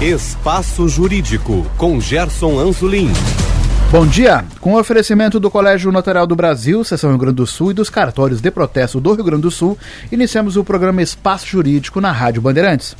Espaço Jurídico, com Gerson Anzolin. Bom dia. Com o oferecimento do Colégio Notarial do Brasil, Seção Rio Grande do Sul e dos cartórios de protesto do Rio Grande do Sul, iniciamos o programa Espaço Jurídico na Rádio Bandeirantes.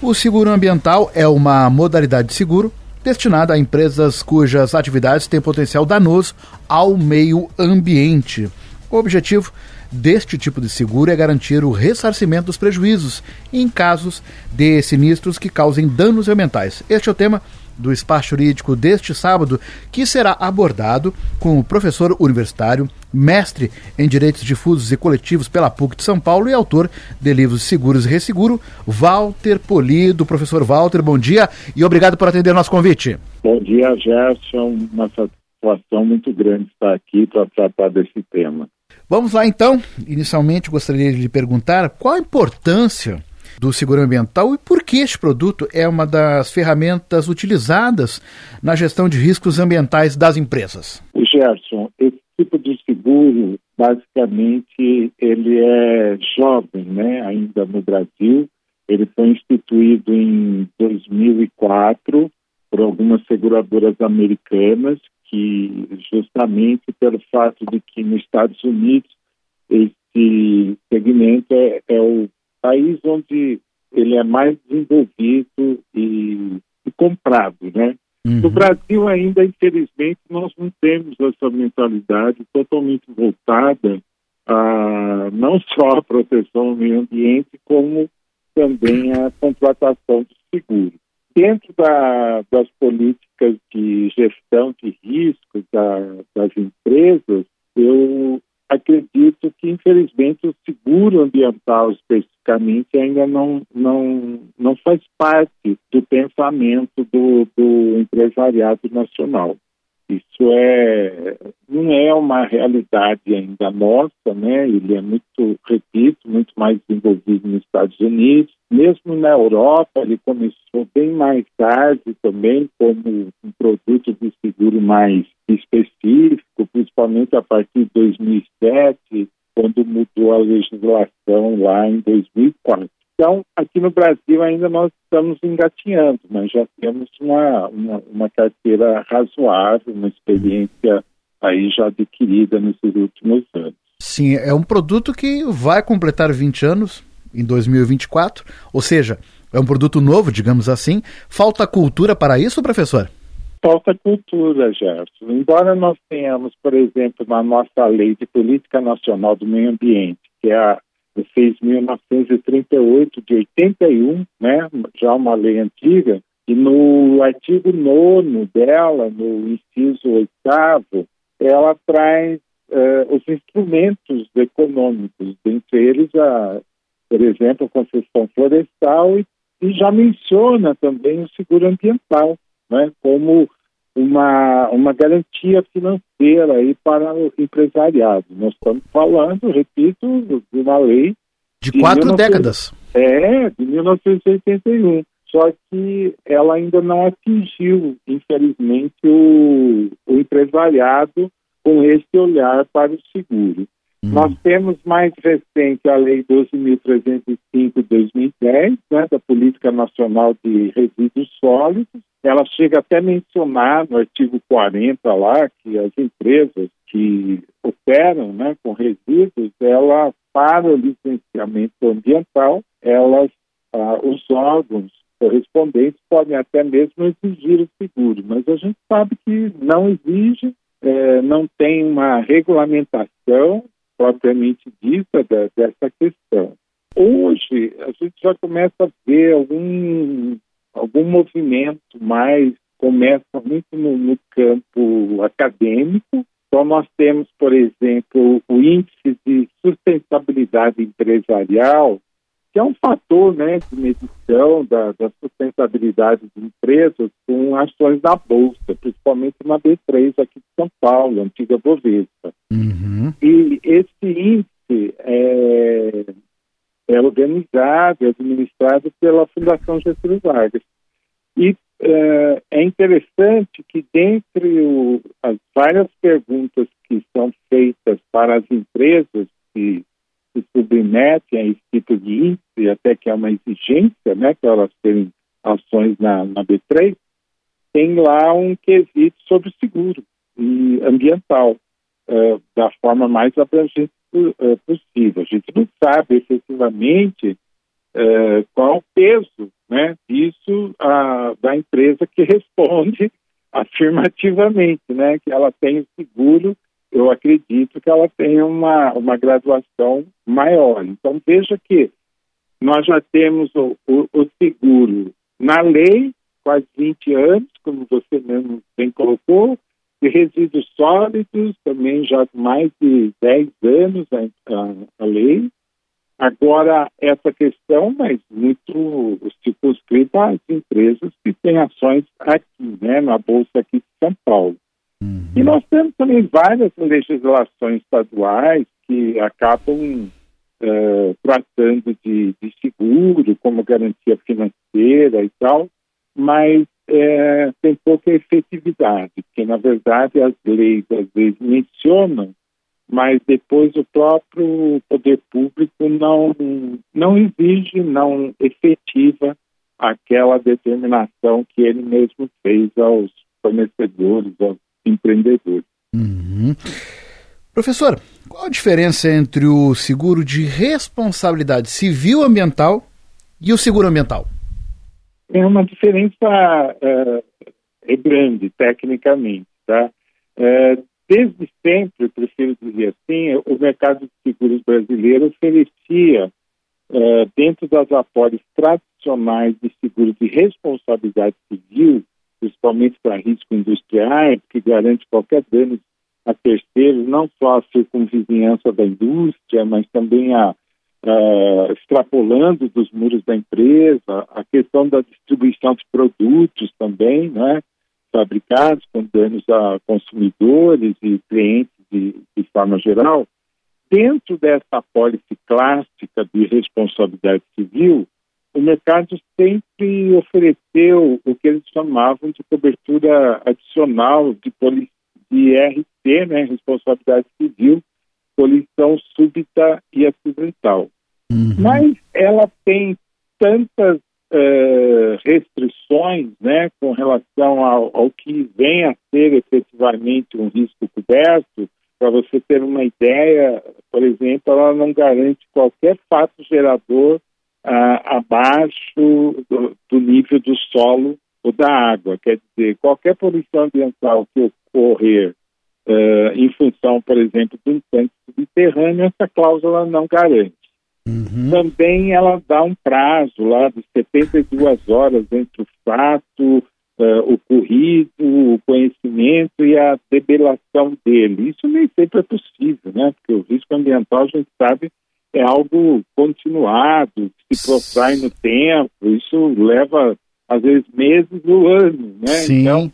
O seguro ambiental é uma modalidade de seguro destinada a empresas cujas atividades têm potencial danoso ao meio ambiente. O objetivo deste tipo de seguro é garantir o ressarcimento dos prejuízos em casos de sinistros que causem danos ambientais. Este é o tema do espaço jurídico deste sábado, que será abordado com o professor universitário, mestre em direitos difusos e coletivos pela PUC de São Paulo e autor de livros Seguros e Resseguro, Walter Polido. Professor Walter, bom dia e obrigado por atender nosso convite. Bom dia, Gerson. Uma satisfação muito grande estar aqui para tratar desse tema. Vamos lá então. Inicialmente gostaria de lhe perguntar qual a importância do seguro ambiental e por que este produto é uma das ferramentas utilizadas na gestão de riscos ambientais das empresas. Gerson, esse tipo de seguro, basicamente, ele é jovem, né, ainda no Brasil. Ele foi instituído em 2004 por algumas seguradoras americanas que justamente pelo fato de que nos Estados Unidos esse segmento é, é o país onde ele é mais desenvolvido e, e comprado, né? Uhum. No Brasil ainda, infelizmente, nós não temos essa mentalidade totalmente voltada a não só a proteção ao meio ambiente, como também a contratação de seguro dentro da, das políticas de gestão de riscos da, das empresas, eu acredito que, infelizmente, o seguro ambiental especificamente ainda não, não, não faz parte do pensamento do, do empresariado nacional. Isso é, não é uma realidade ainda nossa, né? Ele é muito, repito, muito mais desenvolvido nos Estados Unidos. Mesmo na Europa, ele começou bem mais tarde também como um produto de seguro mais específico, principalmente a partir de 2007, quando mudou a legislação lá em 2004. Então, aqui no Brasil ainda nós estamos engatinhando, mas já temos uma, uma, uma carteira razoável, uma experiência aí já adquirida nesses últimos anos. Sim, é um produto que vai completar 20 anos em 2024, ou seja, é um produto novo, digamos assim. Falta cultura para isso, professor? Falta cultura, Gerson. Embora nós tenhamos, por exemplo, na nossa lei de política nacional do meio ambiente, que é a 6.938 de 81, né, já uma lei antiga, e no artigo 9 dela, no inciso 8 ela traz uh, os instrumentos econômicos, dentre eles, a, por exemplo, a concessão florestal e, e já menciona também o seguro ambiental, né, como uma, uma garantia financeira aí para o empresariado. Nós estamos falando, repito, de uma lei... De quatro 19... décadas. É, de 1981. Só que ela ainda não atingiu, infelizmente, o, o empresariado com esse olhar para o seguro. Hum. Nós temos mais recente a Lei 12.305 de 2010, né, da Política Nacional de Resíduos Sólidos, ela chega até a mencionar no artigo 40 lá que as empresas que operam né, com resíduos, ela, para o licenciamento ambiental, elas, ah, os órgãos correspondentes podem até mesmo exigir o seguro, mas a gente sabe que não exige, eh, não tem uma regulamentação propriamente dita da, dessa questão. Hoje, a gente já começa a ver algum algum movimento mais começa muito no, no campo acadêmico. Então, nós temos, por exemplo, o índice de sustentabilidade empresarial, que é um fator né, de medição da, da sustentabilidade de empresas com ações da Bolsa, principalmente na B3 aqui de São Paulo, antiga Bovespa. Uhum. E esse índice é, é organizado e administrado pela Fundação Getúlio Vargas. E é, é interessante que, dentre o, as várias perguntas que são feitas para as empresas que se submetem a esse tipo de índice, até que é uma exigência, né, para elas terem ações na, na B3, tem lá um quesito sobre seguro e ambiental, uh, da forma mais abrangente uh, possível. A gente não sabe efetivamente uh, qual o peso né, disso da empresa que responde afirmativamente, né, que ela tem o seguro, eu acredito que ela tem uma, uma graduação maior. Então, veja que nós já temos o, o, o seguro na lei, quase 20 anos, como você mesmo bem colocou, de resíduos sólidos, também já mais de 10 anos a, a, a lei. Agora, essa questão, mas muito circunscrita às empresas que têm ações aqui, né, na Bolsa aqui de São Paulo. Uhum. E nós temos também várias legislações estaduais que acabam uh, tratando de, de, seguro como garantia financeira e tal, mas é, tem pouca efetividade, porque na verdade as leis às vezes mencionam, mas depois o próprio poder público não, não exige, não efetiva aquela determinação que ele mesmo fez aos fornecedores, aos empreendedores. Uhum. Professor, qual a diferença entre o seguro de responsabilidade civil ambiental e o seguro ambiental? É uma diferença uh, é grande, tecnicamente. Tá? Uh, desde sempre, prefiro dizer assim, o mercado de seguros brasileiro oferecia, uh, dentro das apólices tradicionais de seguros de responsabilidade civil, principalmente para risco industrial, que garante qualquer dano a terceiros, não só a circunvizinhança da indústria, mas também a, a, extrapolando dos muros da empresa, a questão da distribuição de produtos também, né, fabricados com danos a consumidores e clientes de, de forma geral. Dentro dessa apólice clássica de responsabilidade civil, o mercado sempre ofereceu o que eles chamavam de cobertura adicional de, de RC, né, responsabilidade civil, poluição súbita e acidental. Uhum. Mas ela tem tantas uh, restrições né, com relação ao, ao, que vem a ser efetivamente um risco coberto. Para você ter uma ideia, por exemplo, ela não garante qualquer fato gerador ah, abaixo do, do, nível do solo ou da água. Quer dizer, qualquer poluição ambiental que ocorrer uh, em função, por exemplo, de um tanque subterrâneo, essa cláusula não garante. Uhum. Também ela dá um prazo lá de 72 horas entre o fato, uh, ocorrido, o conhecimento e a debelação dele. Isso nem sempre é possível, né? Porque o risco ambiental, a gente sabe, é algo continuado, que se protrai no tempo, isso leva, às vezes, meses ou anos, né? Sim. Então,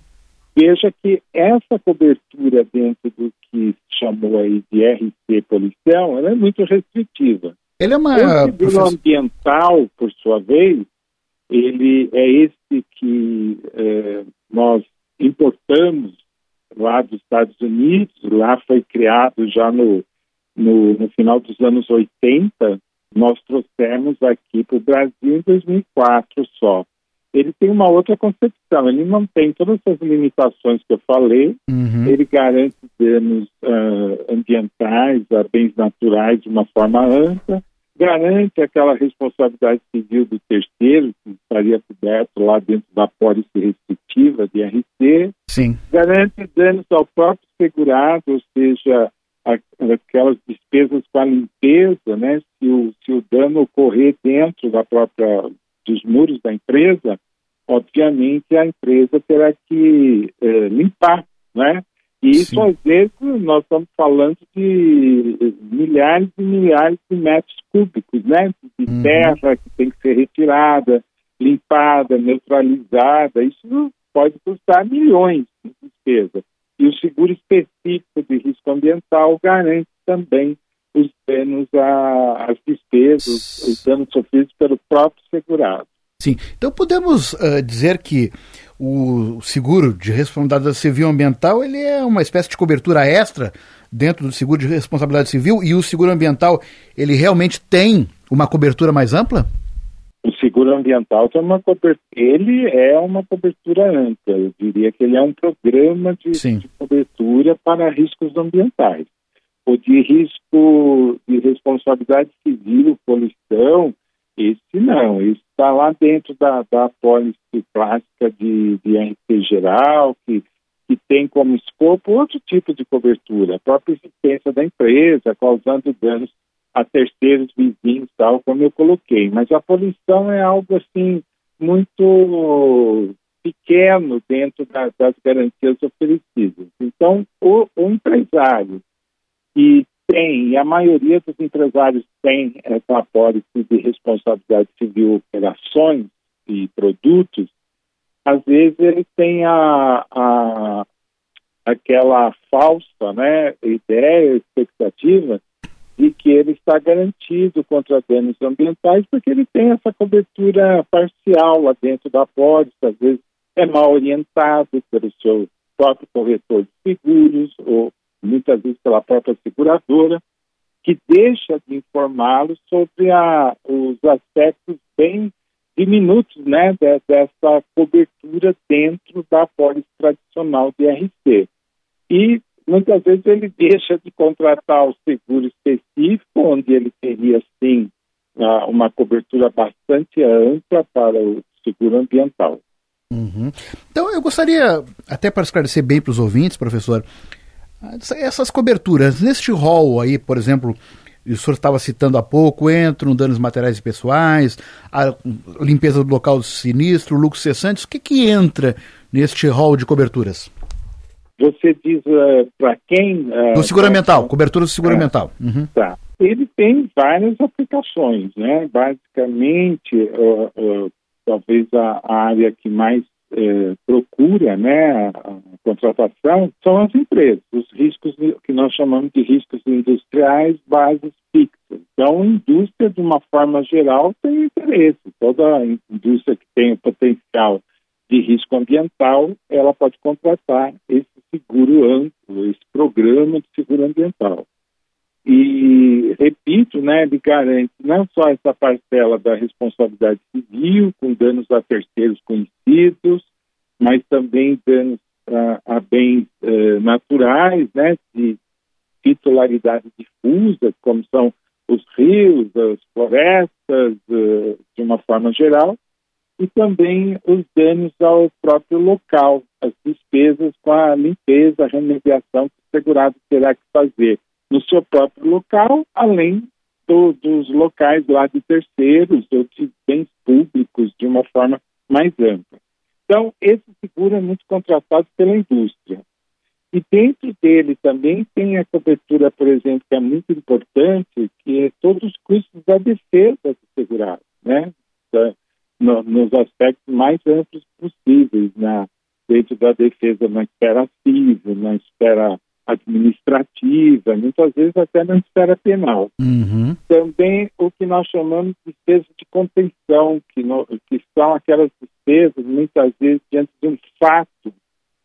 veja que essa cobertura dentro do que chamou aí de RC poluição, ela é muito restritiva. Ele é uma... O ambiental, por sua vez, ele é esse que é, nós importamos lá dos Estados Unidos, lá foi criado já no no, no final dos anos 80, nós trouxemos aqui para o Brasil em 2004 só. Ele tem uma outra concepção, ele tem todas essas limitações que eu falei, uhum. ele garante danos uh, ambientais, a bens naturais de uma forma ampla, garante aquela responsabilidade civil do terceiro, que estaria coberto lá dentro da pólice restritiva de RC, Sim. garante danos ao próprio segurado, ou seja, aquelas despesas com a limpeza, né? Se o, se o dano ocorrer dentro da própria dos muros da empresa, obviamente a empresa terá que eh, limpar, né? E isso, Sim. às vezes, nós estamos falando de milhares e milhares de metros cúbicos, né? De uhum. terra que tem que ser retirada, limpada, neutralizada. Isso pode custar milhões de despesa. E o seguro específico de risco ambiental garante também os danos às despesas, os danos sofridos pelo próprio segurado. Sim, então podemos uh, dizer que o seguro de responsabilidade civil ambiental ele é uma espécie de cobertura extra dentro do seguro de responsabilidade civil e o seguro ambiental ele realmente tem uma cobertura mais ampla? O seguro ambiental tem uma cobertura, ele é uma cobertura ampla, eu diria que ele é um programa de, de cobertura para riscos ambientais. O de risco de responsabilidade civil, poluição, esse não, esse está lá dentro da, da pólice clássica de, de RT geral, que, que tem como escopo outro tipo de cobertura, a própria existência da empresa, causando danos a terceiros vizinhos, tal, como eu coloquei. Mas a poluição é algo assim muito pequeno dentro da, das garantias oferecidas. Então, o, o empresário que tem, e a maioria dos empresários tem essa apólice de responsabilidade civil operações e produtos, às vezes ele tem a, a aquela falsa né, ideia, expectativa de que ele está garantido contra danos ambientais porque ele tem essa cobertura parcial lá dentro da pólice, às vezes é mal orientado pelo seu próprio corretor de seguros ou muitas vezes pela própria seguradora, que deixa de informá-los sobre a, os aspectos bem diminutos né, de, dessa cobertura dentro da pólice tradicional de RC. E muitas vezes ele deixa de contratar o seguro específico, onde ele teria, sim, uma cobertura bastante ampla para o seguro ambiental. Uhum. Então, eu gostaria, até para esclarecer bem para os ouvintes, professor, essas coberturas, neste rol aí, por exemplo, o senhor estava citando há pouco, entram danos materiais e pessoais, a limpeza do local do sinistro, lucros cessantes, o que, que entra neste rol de coberturas? Você diz uh, eh, para quem? Uh, do seguro ambiental, cobertura do seguro ambiental. Uhum. Tá. Ele tem várias aplicações, né? Basicamente, uh, talvez a, área que mais eh, procura né, a, a, contratação são as empresas, os riscos que nós chamamos de riscos industriais, bases fixas. Então, a indústria, de uma forma geral, tem interesse. Toda indústria que tem o potencial de risco ambiental, ela pode contratar esse seguro amplo, esse programa de seguro ambiental. E, repito, né, ele garante não só essa parcela da responsabilidade civil, com danos a terceiros conhecidos, mas também danos a, a bens uh, naturais, né, de titularidade difusa, como são os rios, as florestas, uh, de uma forma geral, e também os danos ao próprio local, as despesas com a limpeza, a remediação que o segurado terá que fazer no seu próprio local, além do, dos locais lá de terceiros ou de bens públicos de uma forma mais ampla. Então, esse seguro é muito contratado pela indústria. E dentro dele também tem a cobertura, por exemplo, que é muito importante, que é todos os custos da defesa do segurado, né? No, nos aspectos mais amplos possíveis, na, dentro da defesa na esfera civil, na esfera administrativa, muitas vezes até na esfera penal. Uhum. Também o que nós chamamos de despesas de contenção, que, no, que são aquelas despesas, muitas vezes, diante de um fato,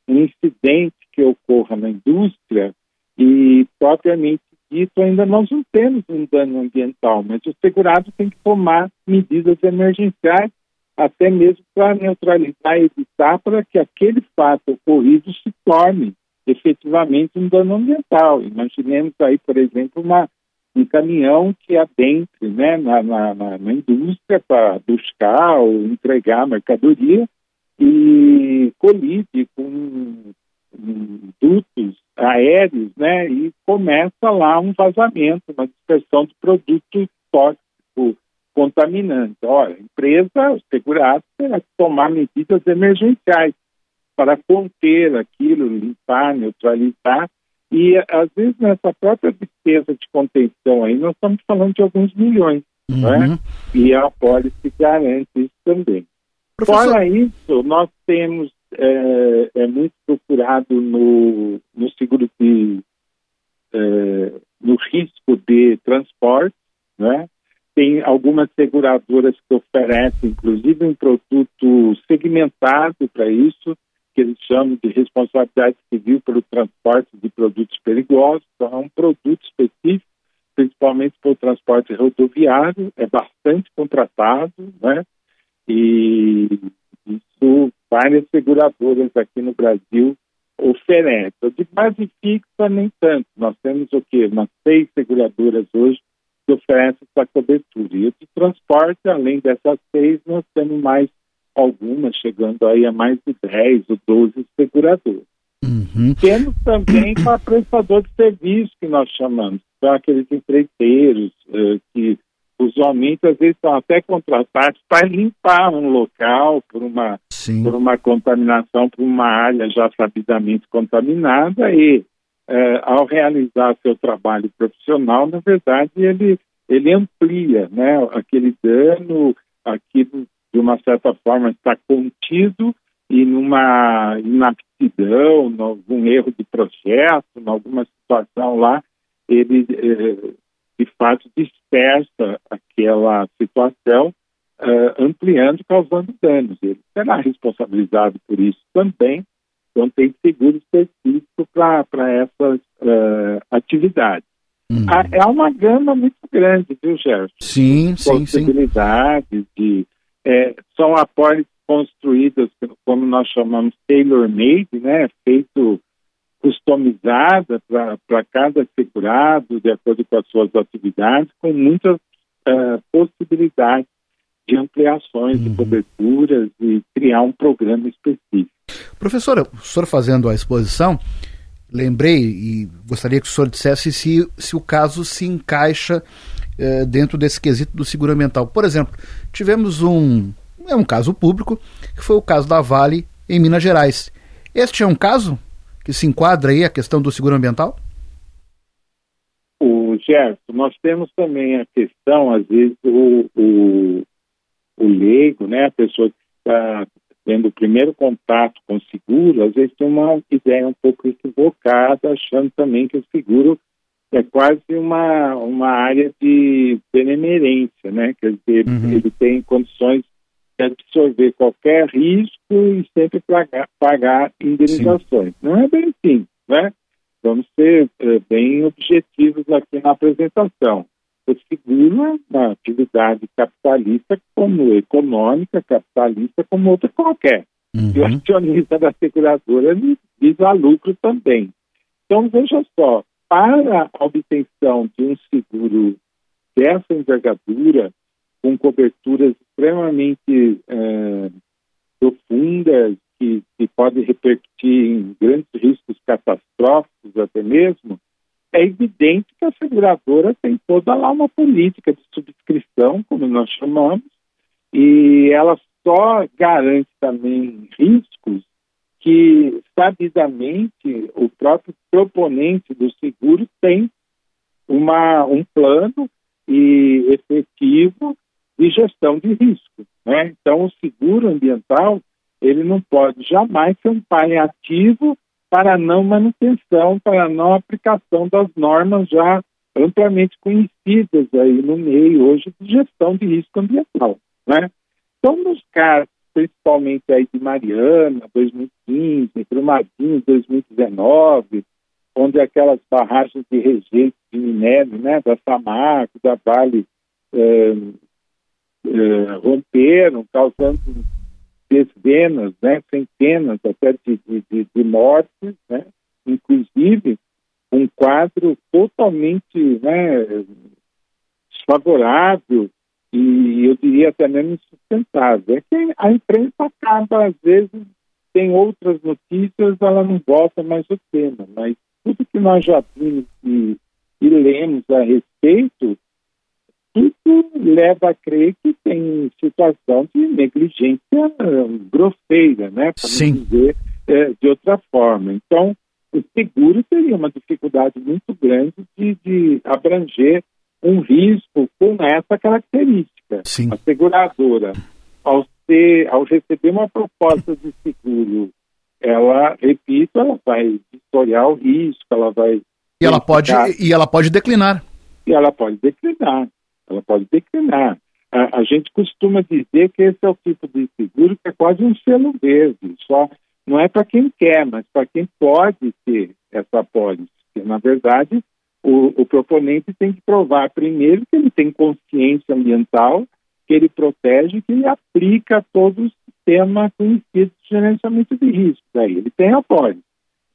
um incidente que ocorra na indústria, e propriamente dito, ainda nós não temos um dano ambiental, mas o segurado tem que tomar medidas emergenciais, até mesmo para neutralizar e evitar para que aquele fato ocorrido se torne efetivamente um dano ambiental. Imaginemos aí, por exemplo, uma, um caminhão que adentre né, na, na, na indústria para buscar ou entregar mercadoria e colide com dutos aéreos, né, e começa lá um vazamento, uma dispersão de produto tóxico contaminante. Olha, a empresa, o segurado, terá que tomar medidas emergenciais para conter aquilo, limpar, neutralizar. E, às vezes, nessa própria despesa de contenção aí, nós estamos falando de alguns milhões. Né? Uhum. Né? E a Policy garante isso também. Professor... Fora isso, nós temos, é, é muito procurado no, no seguro de, é, no risco de transporte, né? Tem algumas seguradoras que oferecem, inclusive, um produto segmentado para isso, que eles chamam de responsabilidade civil pelo transporte de produtos perigosos, então é um produto específico principalmente para o transporte rodoviário, é bastante contratado, né? E isso várias seguradoras aqui no Brasil oferecem. De base fixa, nem tanto. Nós temos o quê? Umas seis seguradoras hoje que oferecem essa cobertura. E de transporte, além dessas seis, nós temos mais algumas, chegando aí a mais de 10 ou 12 seguradoras. Uhum. Temos também para prestador de serviço, que nós chamamos, são aqueles empreiteiros uh, que usualmente às vezes são até contratados para limpar um local por uma, por uma contaminação, por uma área já sabidamente contaminada e uh, ao realizar seu trabalho profissional, na verdade, ele, ele amplia né, aquele dano, aquilo de uma certa forma está contido e numa inaptidão, num erro de projeto, em alguma situação lá, ele eh, de fato dispersa aquela situação, uh, ampliando, causando danos. Ele será responsabilizado por isso também, então tem seguro específico para essas uh, atividades. Uhum. É uma gama muito grande, viu, Gerson? Sim, sim, Possibilidades sim. de... É, são apólices construídas, como nós chamamos, tailor-made, né? Feito customizada para cada segurado, de acordo com as suas atividades, com muitas uh, possibilidades de ampliações uhum. de coberturas e criar um programa específico. Professora, o senhor fazendo a exposição, lembrei e gostaria que o senhor dissesse se, se o caso se encaixa eh, dentro desse quesito do seguro ambiental. Por exemplo, tivemos um, é um caso público, que foi o caso da Vale em Minas Gerais. Este é um caso que se enquadra aí a questão do seguro ambiental? O Gerson, nós temos também a questão, às vezes, o, o, o leigo, né, a pessoa que está tendo o primeiro contato com o seguro, às vezes tem uma ideia um pouco equivocada, achando também que o seguro é quase uma, uma área de benemerência, né? Quer dizer, uhum. ele tem condições absorver qualquer risco e sempre pagar, pagar indenizações. Sim. Não é bem assim, né? Vamos ser é, bem objetivos aqui na apresentação. É uma atividade capitalista como econômica, capitalista como outra qualquer. Uhum. E o acionista da seguradora visa lucro também. Então, veja só, para a obtenção de um seguro dessa envergadura, com coberturas extremamente é, profundas, que, que podem repercutir em grandes riscos catastróficos até mesmo, é evidente que a seguradora tem toda lá uma política de subscrição, como nós chamamos, e ela só garante também riscos que, sabidamente, o próprio proponente do seguro tem uma, um plano e efetivo de gestão de risco. Né? Então, o seguro ambiental ele não pode jamais ser um pai ativo para não manutenção, para não aplicação das normas já amplamente conhecidas aí no meio hoje de gestão de risco ambiental. Né? Então, nos casos, principalmente aí de Mariana, 2015, Brumadinho, 2019, onde aquelas barragens de rejeito de minério, né, da Samarco, da Vale, eh, eh, romperam, causando dezenas, né, centenas até de, de, de mortes, né, inclusive um quadro totalmente né, desfavorável e eu diria até mesmo insustentável. É que a imprensa acaba, às vezes, tem outras notícias, ela não volta mais o tema, mas tudo que nós já vimos e, e lemos a respeito tudo leva a crer que tem situação de negligência grosseira, né? Para dizer é, de outra forma. Então, o seguro teria uma dificuldade muito grande de, de abranger um risco com essa característica. Sim. A seguradora, ao, ser, ao receber uma proposta de seguro, ela, repito, ela vai historiar o risco, ela vai. E ela pode, e ela pode declinar. E ela pode declinar ela pode declinar. A, a, gente costuma dizer que esse é o tipo de seguro que é quase um selo verde, só não é para quem quer, mas para quem pode ter essa pólice. Porque, na verdade, o, o proponente tem que provar primeiro que ele tem consciência ambiental, que ele protege, que ele aplica todo o sistema conhecido de gerenciamento de riscos. Aí ele tem apoio.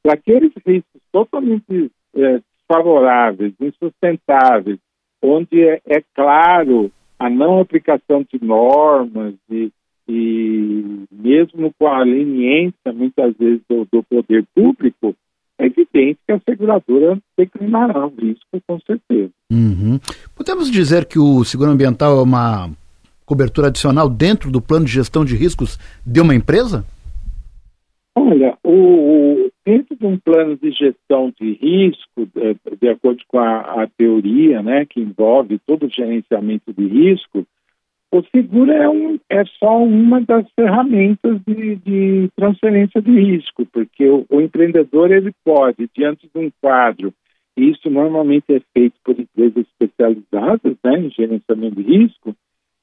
Para aqueles riscos totalmente é, favoráveis, insustentáveis, onde é, é, claro a não aplicação de normas e, e mesmo com a leniência, muitas vezes, do, do poder público, é evidente que a seguradora declinará o risco, com certeza. Uhum. Podemos dizer que o seguro ambiental é uma cobertura adicional dentro do plano de gestão de riscos de uma empresa? Olha, o, dentro de um plano de gestão de risco, de, de acordo com a, a, teoria, né, que envolve todo o gerenciamento de risco, o seguro é, um, é só uma das ferramentas de, de transferência de risco, porque o, o, empreendedor ele pode, diante de um quadro, e isso normalmente é feito por empresas especializadas né, em gerenciamento de risco,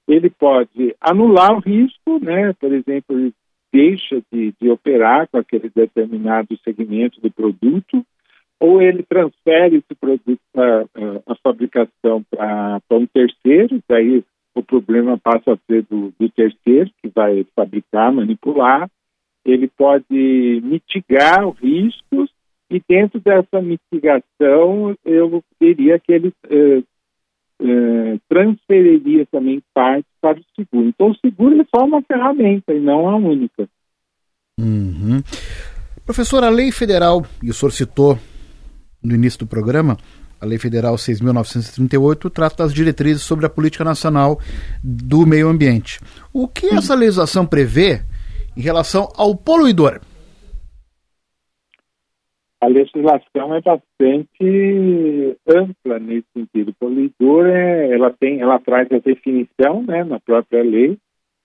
ele pode anular o risco, né, por exemplo, deixa de, de operar com aquele determinado segmento do produto, ou ele transfere esse produto para a fabricação para um terceiro, daí o problema passa a ser do, do terceiro que vai fabricar, manipular. Ele pode mitigar os riscos e dentro dessa mitigação eu diria que ele eh, eh, transferiria também parte para o seguro. Então o seguro é só uma ferramenta e não a única. Uhum. Professor, a lei federal, e o senhor citou no início do programa, a Lei Federal 6.938 trata das diretrizes sobre a política nacional do meio ambiente. O que essa legislação prevê em relação ao poluidor? A legislação é bastante ampla nesse sentido. O poluidor, é, ela, tem, ela traz a definição né, na própria lei,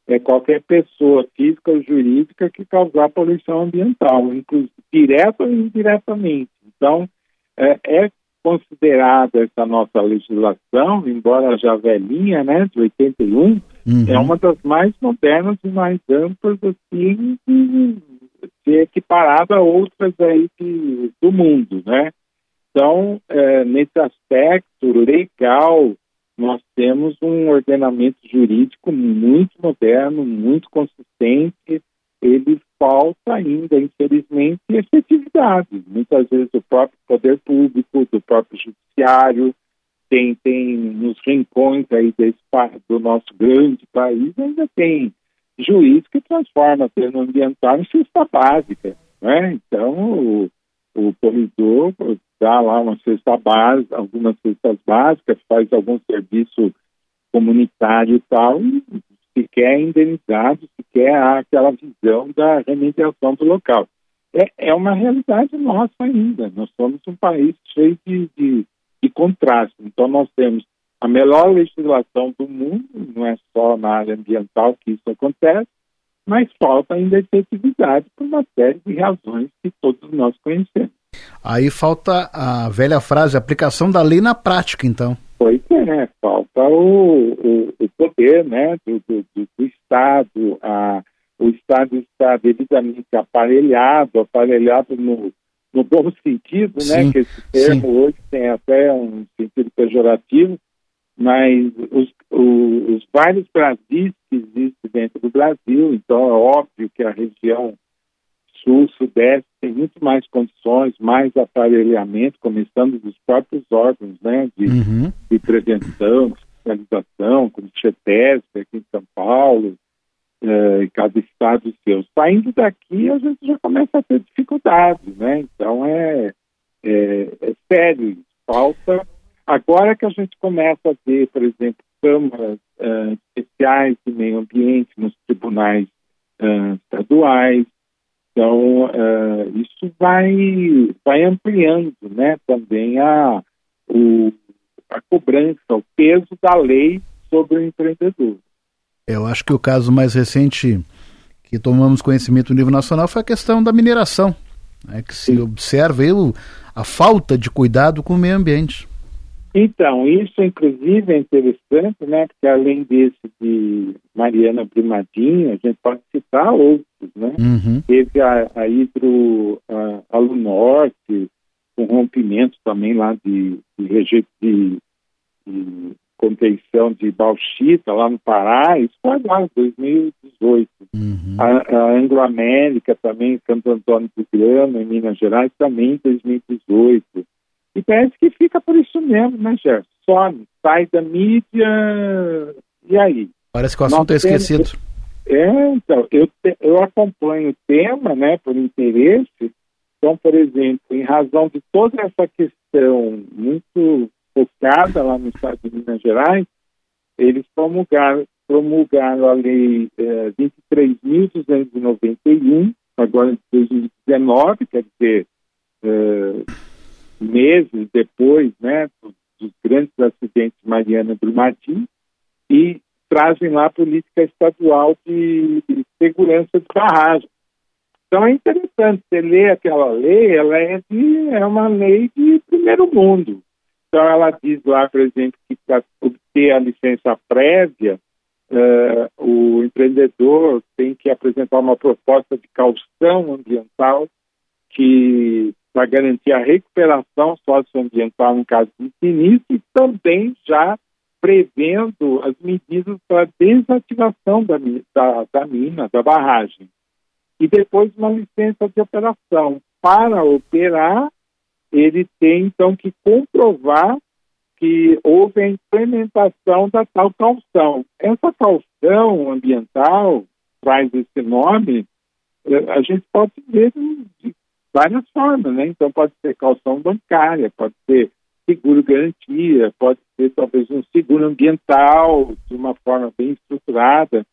é qualquer pessoa física ou jurídica que causar poluição ambiental, inclusive direta ou indiretamente. Então, é, é considerada essa nossa legislação, embora já velhinha, né, de 81, uhum. é uma das mais modernas e mais amplas, assim, se equiparada a outras aí de, do mundo, né? Então, é, nesse aspecto legal, nós temos um ordenamento jurídico muito moderno, muito consistente, ele falta ainda, infelizmente, efetividade. Muitas vezes o próprio poder público, do próprio judiciário, tem, tem nos rincões aí desse, do nosso grande país, ainda tem juiz que transforma termo ambiental em cesta básica. Né? Então, o, o corredor dá lá uma cesta básica, algumas cestas básicas, faz algum serviço comunitário e tal, e se quer indenizado, se quer aquela visão da remediação do local. É, é uma realidade nossa ainda. Nós somos um país cheio de, de, de contrastes. Então, nós temos a melhor legislação do mundo, não é só na área ambiental que isso acontece, mas falta ainda efetividade por uma série de razões que todos nós conhecemos. Aí falta a velha frase, aplicação da lei na prática, então. É, né? falta o, o, o poder né? do, do, do Estado, a, o Estado está devidamente aparelhado, aparelhado no, no bom sentido, né? sim, né? Que esse termo sim. hoje tem até um sentido pejorativo, mas os, os, os vários Brasis que existem dentro do Brasil, então é óbvio que a região sul, sudeste tem muito mais condições, mais aparelhamento, começando dos próprios órgãos né, de, uhum. de prevenção, de fiscalização, como o CETESB aqui em São Paulo, eh, cada estado seu. Saindo daqui, a gente já começa a ter dificuldades, né? Então é, é, é sério, falta. Agora que a gente começa a ver, por exemplo, câmaras uh, especiais de meio ambiente nos tribunais uh, estaduais, então, uh, isso vai, vai ampliando né, também a, o, a cobrança, o peso da lei sobre o empreendedor. Eu acho que o caso mais recente que tomamos conhecimento no nível nacional foi a questão da mineração, né, que se Sim. observa aí, a falta de cuidado com o meio ambiente. Então, isso inclusive é interessante, né? Porque além desse de Mariana Primadinho, a gente pode citar outros, né? Uhum. Teve a, a Hidro a, Alunorte, com rompimento também lá de, de rejeito de, de contenção de bauxita lá no Pará, isso foi lá em 2018. Uhum. A, a Anglo-América também, Santo Antônio do Grama, em Minas Gerais, também em 2018. E parece que fica por isso mesmo, né, Gerson? Some, sai da mídia, e aí? Parece que o assunto Nós é esquecido. Temos... É, então, eu, eu acompanho o tema, né, por interesse, então, por exemplo, em razão de toda essa questão muito focada lá no estado de Minas Gerais, eles promulgaram, promulgaram a lei é, 23.291, agora de 2019, quer dizer, é, meses depois né, dos, dos grandes acidentes Mariana Brumadinho, e trazem lá a política estadual de, de segurança de barragem. Então é interessante, você lê aquela lei, ela é, de, é uma lei de primeiro mundo. Então ela diz lá, por exemplo, que para obter a licença prévia, uh, o empreendedor tem que apresentar uma proposta de caução ambiental que para garantir a recuperação socioambiental em caso de sinistro e também já prevendo as medidas para desativação da, da, da mina, da barragem e depois uma licença de operação. Para operar, ele tem então que comprovar que houve a implementação da tal calção. Essa calção ambiental traz esse nome, eh, a gente pode ver de várias formas, né? Então pode ser calção bancária, pode ser seguro garantia, pode ser talvez um seguro ambiental de uma forma bem estruturada.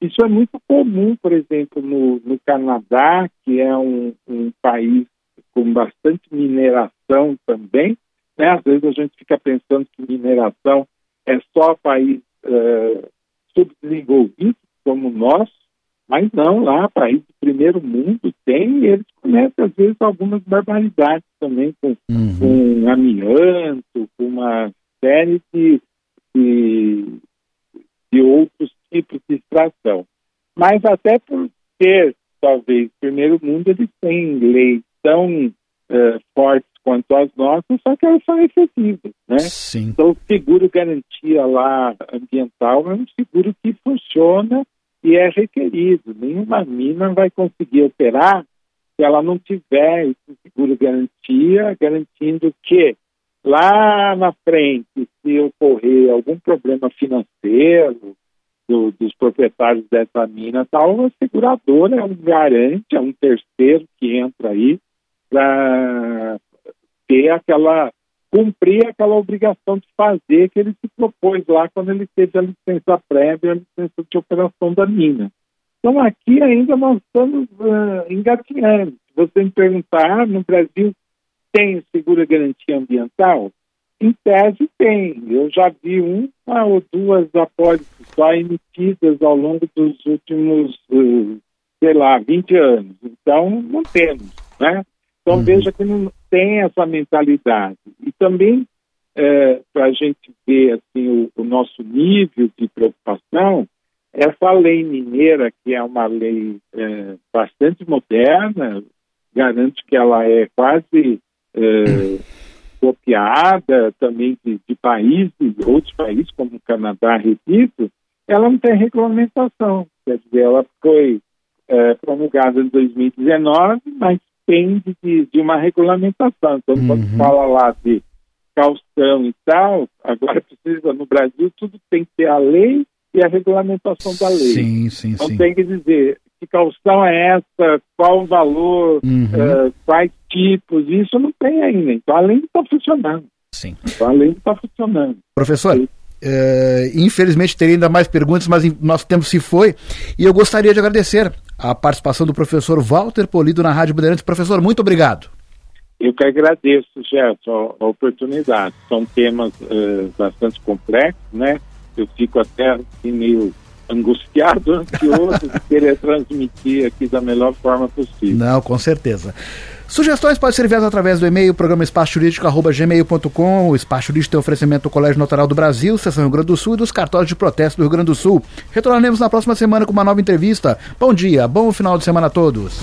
Isso é muito comum, por exemplo, no, no Canadá, que é um, um, país com bastante mineração também. Né? Às vezes a gente fica pensando que mineração é só país uh, subdesenvolvido como nós, mas não, lá, país do primeiro mundo tem, eles cometem, às vezes, algumas barbaridades também, com, uhum. com amianto, com uma série de, de, de outros tipos de extração. Mas até por ser, talvez, primeiro mundo, eles têm leis tão uh, fortes quanto as nossas, só que elas são efetivas, né? Sim. Então, o seguro garantia lá ambiental é um seguro que funciona e é requerido. Nenhuma mina vai conseguir operar se ela não tiver esse seguro garantia, garantindo que lá na frente, se ocorrer algum problema financeiro, do, dos proprietários dessa mina tal, a seguradora é um garante, é um terceiro que entra aí para ter aquela cumprir aquela obrigação de fazer que ele se propôs lá quando ele teve a licença prévia, a licença de operação da mina. Então aqui ainda nós estamos uh, engatinhando. Se você me perguntar, ah, no Brasil tem seguro garantia ambiental? Em tese tem. Eu já vi uma ou duas apólices só emitidas ao longo dos últimos, uh, sei lá, 20 anos. Então, não temos, né? Então, uhum. veja que não tem essa mentalidade. E também, é, para a gente ver assim, o, o, nosso nível de preocupação, essa lei mineira, que é uma lei é, bastante moderna, garanto que ela é quase é, copiada também de, de países, outros países, como o Canadá, repito, ela não tem regulamentação. Quer dizer, ela foi é, promulgada em 2019, mas depende de, de uma regulamentação. Então, uhum. quando fala lá de calção e tal, agora precisa, no Brasil, tudo tem que ter a lei e a regulamentação da lei. Sim, sim, então sim. tem que dizer que calção é essa, qual o valor, uhum. uh, quais tipos, isso não tem ainda. Então a lei não está funcionando. Sim. Então a lei não está funcionando. Professor, Uh, infelizmente teria ainda mais perguntas, mas nosso tempo se foi. E eu gostaria de agradecer a participação do professor Walter Polido na Rádio Bandeirantes. Professor, muito obrigado. Eu que agradeço, Gerson, a, oportunidade. São temas uh, bastante complexos, né? Eu fico até assim, meio angustiado, ansioso de querer transmitir aqui da melhor forma possível. Não, com certeza. Sugestões podem ser enviadas através do e-mail programa espaçojurídico.gmail.com. O Espaço Jurídico tem oferecimento do Colégio Notarial do Brasil, Seção Rio Grande do Sul e dos cartórios de protesto do Rio Grande do Sul. Retornaremos na próxima semana com uma nova entrevista. Bom dia, bom final de semana a todos.